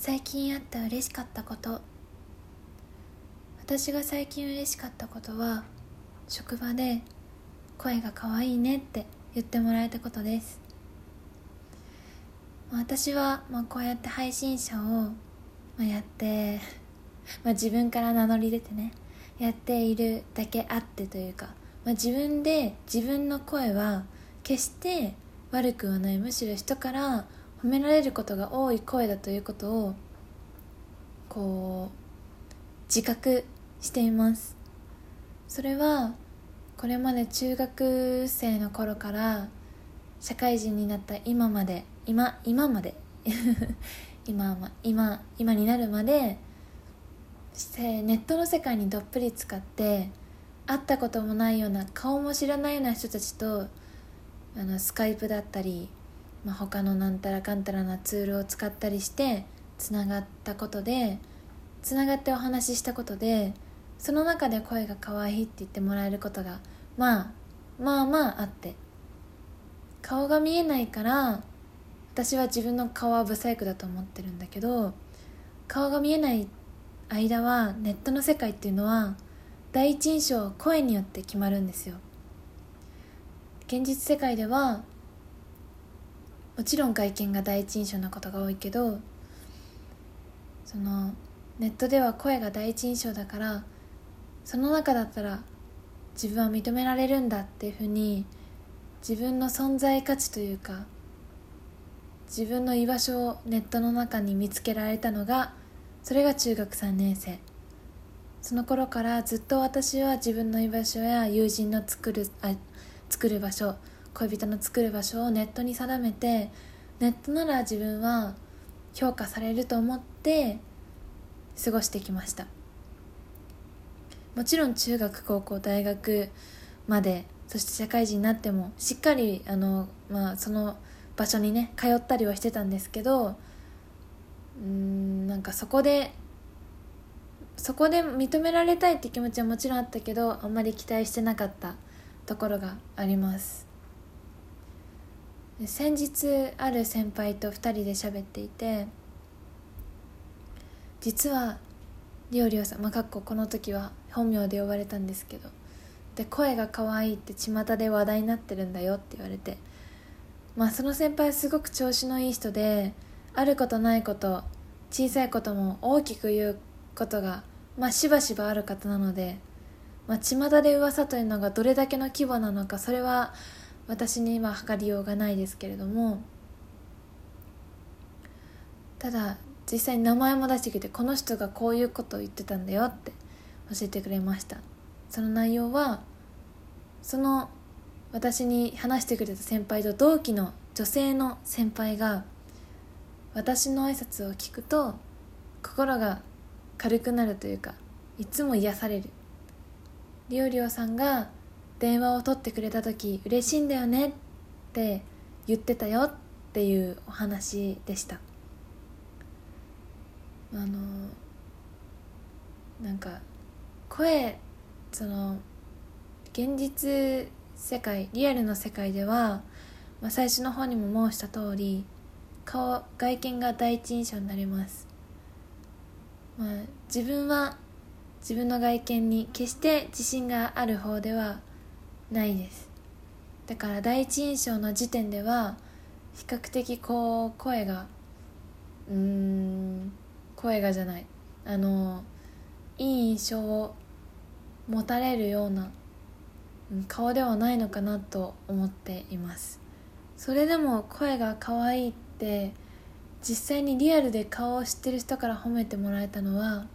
最近あった嬉しかったこと。私が最近嬉しかったことは職場で声が可愛いねって言ってもらえたことです。私はまあこうやって配信者をまあやってまあ自分から名乗り出てねやっているだけあってというか、まあ、自分で自分の声は決して悪くはない。むしろ人から褒められることが多い声だということをこう自覚しています。それはこれまで中学生の頃から社会人になった今まで今今まで 今今今になるまでしてネットの世界にどっぷり使って会ったこともないような顔も知らないような人たちとあのスカイプだったり、まあ、他のなんたらかんたらなツールを使ったりしてつながったことでつながってお話ししたことでその中で声が可愛いって言ってもらえることがまあまあまああって顔が見えないから私は自分の顔はブサイクだと思ってるんだけど顔が見えない間はネットの世界っていうのは第一印象は声によって決まるんですよ。現実世界ではもちろん外見が第一印象なことが多いけどそのネットでは声が第一印象だからその中だったら自分は認められるんだっていうふうに自分の存在価値というか自分の居場所をネットの中に見つけられたのがそれが中学3年生。その頃からずっと私は自分の居場所や友人の作るあ作る場所恋人の作る場所をネットに定めてネットなら自分は評価されると思って過ごしてきました。もちろん中学高校大学までそして社会人になってもしっかりあの、まあ、その場所にね通ったりはしてたんですけどうんなんかそこでそこで認められたいって気持ちはもちろんあったけどあんまり期待してなかったところがあります。先日ある先輩と2人で喋っていて実はリオリオさんまあかっここの時は本名で呼ばれたんですけどで声が可愛いって巷で話題になってるんだよって言われてまあその先輩すごく調子のいい人であることないこと小さいことも大きく言うことがまあしばしばある方なのでまあ巷で噂というのがどれだけの規模なのかそれは私には測りようがないですけれどもただ実際に名前も出してきてこの人がこういうことを言ってたんだよって教えてくれました。その内容はその私に話してくれた先輩と同期の女性の先輩が私の挨拶を聞くと心が軽くなるというかいつも癒される。りょうりょうさんが電話を取ってくれた時嬉しいんだよねって言ってたよっていうお話でした。あのなんか声その現実世界リアルの世界では、まあ、最初の方にも申した通り顔外見が第一印象になります、まあ、自分は自分の外見に決して自信がある方ではないです。だから第一印象の時点では比較的こう声がうーん声がじゃない。あのいい印象を持たれるような顔ではないのかなと思っています。それでも声が可愛いって実際にリアルで顔を知ってる人から褒めてもらえたのは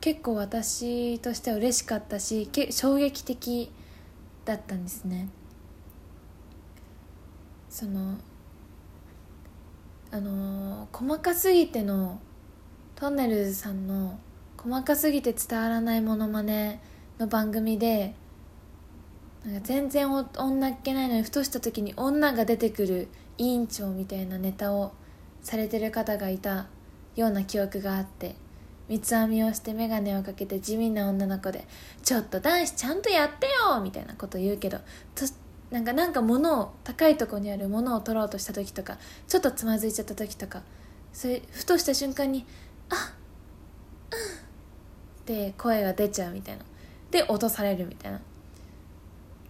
結構私としては嬉しかったし衝撃的だったんですね。そのあの細かすぎてのトンネルズさんの細かすぎて伝わらないものまねの番組でなんか全然女っ気ないのにふとした時に女が出てくる委員長みたいなネタをされてる方がいたような記憶があって。三つ編みをして眼鏡をかけて地味な女の子で「ちょっと男子ちゃんとやってよ!」みたいなこと言うけどとなんかなんか物を高いとこにあるものを取ろうとした時とかちょっとつまずいちゃった時とかそれふとした瞬間に「あっうん」って声が出ちゃうみたいなで落とされるみたいな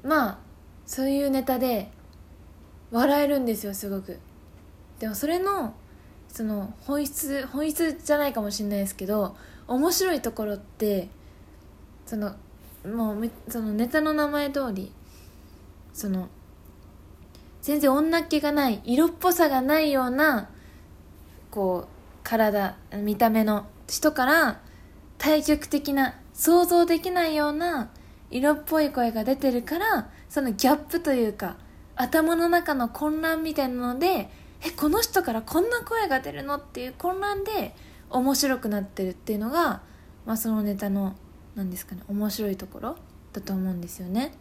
まあそういうネタで笑えるんですよすごくでもそれのその本質本質じゃないかもしれないですけど面白いところってそのもうそのネタの名前通りその全然女っ気がない色っぽさがないようなこう体見た目の人から対極的な想像できないような色っぽい声が出てるからそのギャップというか頭の中の混乱みたいなのでえこの人からこんな声が出るの？っていう混乱で面白くなってるっていうのが、まあ、そのネタの何ですかね面白いところだと思うんですよね。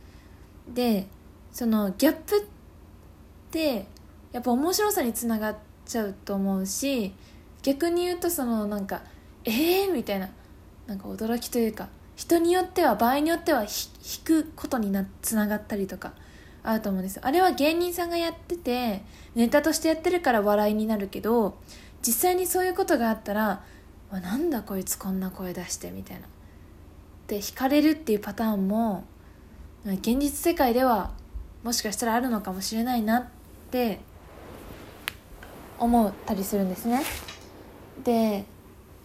でそのギャップってやっぱ面白さにつながっちゃうと思うし逆に言うとそのなんかええー、みたいななんか驚きというか人によっては場合によっては引くことになつながったりとかあると思うんです。あれは芸人さんがやっててネタとしてやってるから笑いになるけど実際にそういうことがあったら「なんだこいつこんな声出して」みたいな。で惹かれるっていうパターンも現実世界ではもしかしたらあるのかもしれないなって思ったりするんですね。で、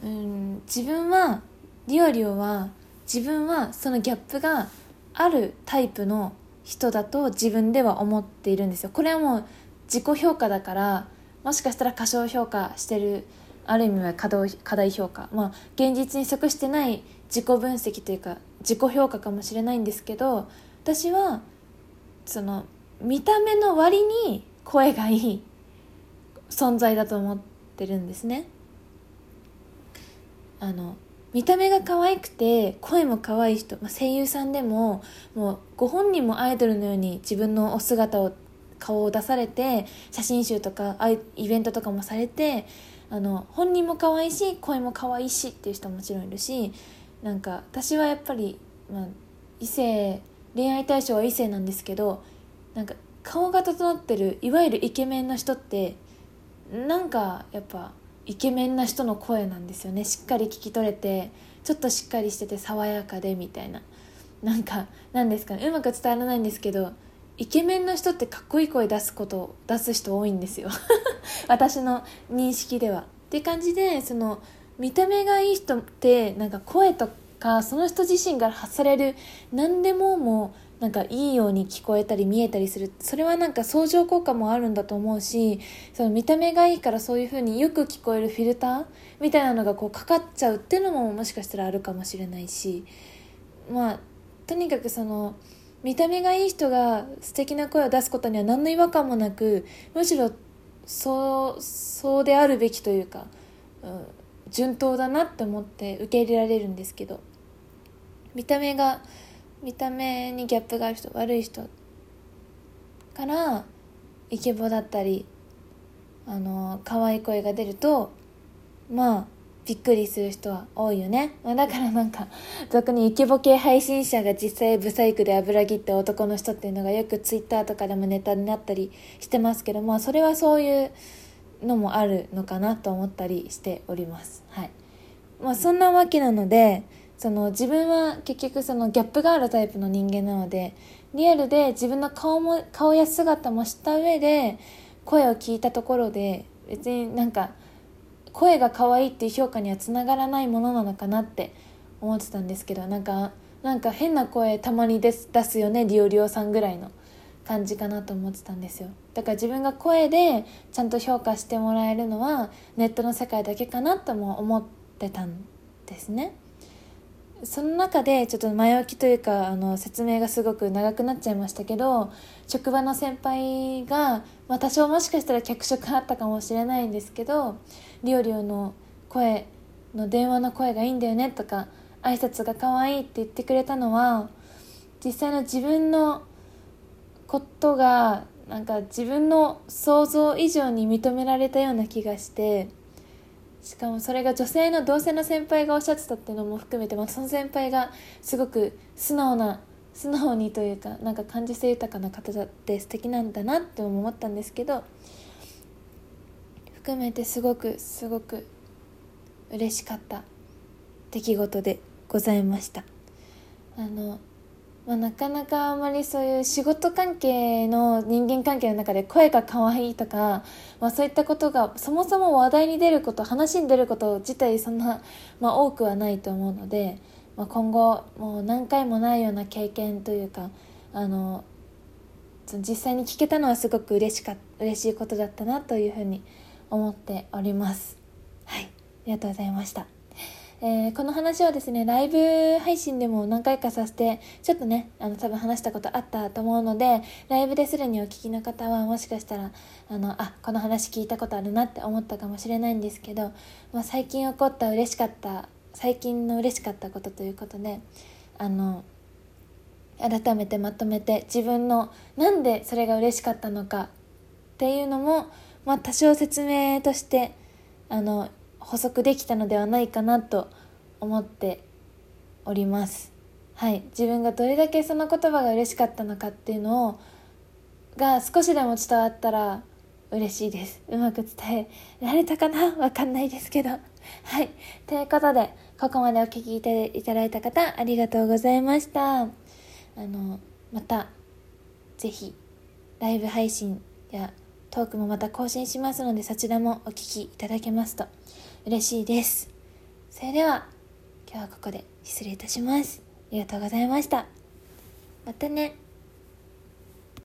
うん、自分はリオリオは自分はそのギャップがあるタイプの人だと自分では思っているんですよ。これはもう自己評価だからもしかしたら過小評価してるある意味は過大評価。まあ現実に即してない自己分析というか自己評価かもしれないんですけど私はその見た目の割に声がいい存在だと思ってるんですね。あの見た目が可愛くて声も可愛い人、まあ、声優さんでももうご本人もアイドルのように自分のお姿を顔を出されて写真集とかイベントとかもされてあの本人も可愛いし声も可愛いしっていう人ももちろんいるしなんか私はやっぱり、まあ、異性恋愛対象は異性なんですけどなんか顔が整ってるいわゆるイケメンの人ってなんかやっぱイケメンな人の声なんですよね。しっかり聞き取れてちょっとしっかりしてて爽やかでみたいな。なんかなんですかね。うまく伝わらないんですけどイケメンの人ってかっこいい声出すこと出す人多いんですよ。私の認識では。って感じでその見た目がいい人ってなんか声とかその人自身から発される何でももうなんかいいように聞こえたり見えたりする。それはなんか相乗効果もあるんだと思うしその見た目がいいからそういう風によく聞こえるフィルターみたいなのがこうかかっちゃうっていうのももしかしたらあるかもしれないし。まあとにかくその見た目がいい人が素敵な声を出すことには何の違和感もなくむしろそうそうであるべきというか、うん、順当だなって思って受け入れられるんですけど。見た目が見た目にギャップがある人悪い人からイケボだったりあの可愛い声が出るとまあびっくりする人は多いよね、まあ、だからなんか俗にイケボ系配信者が実際ブサイクで油切った男の人っていうのがよくツイッターとかでもネタになったりしてますけどまあそれはそういうのもあるのかなと思ったりしております。はい。まあそんなわけなのでその自分は結局そのギャップがあるタイプの人間なのでリアルで自分の顔も顔や姿も知った上で声を聞いたところで別になんか声が可愛いっていう評価にはつながらないものなのかなって思ってたんですけどなんかなんか変な声たまに出す出すよねリオリオさんぐらいの感じかなと思ってたんですよだから自分が声でちゃんと評価してもらえるのはネットの世界だけかなとも思ってたんですね。その中でちょっと前置きというかあの説明がすごく長くなっちゃいましたけど職場の先輩が、まあ、多少もしかしたら脚色あったかもしれないんですけどリオリオの声の電話の声がいいんだよねとか挨拶が可愛いって言ってくれたのは実際の自分のことがなんか自分の想像以上に認められたような気がしてしかもそれが女性の同性の先輩がおっしゃってたっていうのも含めて、まあ、その先輩がすごく素直な素直にというかなんか感受性豊かな方だって素敵なんだなって思ったんですけど含めてすごくすごく嬉しかった出来事でございました。あの、まあ、なかなかあんまりそういう仕事関係の人間関係の中で声が可愛いとか、まあ、そういったことがそもそも話題に出ること話に出ること自体そんな、まあ、多くはないと思うので、まあ、今後もう何回もないような経験というかあの実際に聞けたのはすごく嬉しか嬉しいことだったなというふうに思っております。はい。ありがとうございました。えー、この話はですね、ライブ配信でも何回かさせて、ちょっとね、あの、多分話したことあったと思うので、ライブですでにお聞きの方は、もしかしたら、あの、あ、この話聞いたことあるなって思ったかもしれないんですけど、まあ、最近起こった嬉しかった、最近の嬉しかったことということで、あの、改めてまとめて自分のなんでそれが嬉しかったのかっていうのも、まあ、多少説明としてあの補足できたのではないかなと思っております。はい。自分がどれだけその言葉が嬉しかったのかっていうのをが少しでも伝わったら嬉しいです。うまく伝えられたかなわかんないですけど。はい。ということでここまでお聴きいただいた方ありがとうございました。あのまた是非ライブ配信やトークもまた更新しますのでそちらもお聴きいただけますと嬉しいです。それでは今日はここで失礼いたします。ありがとうございました。またね。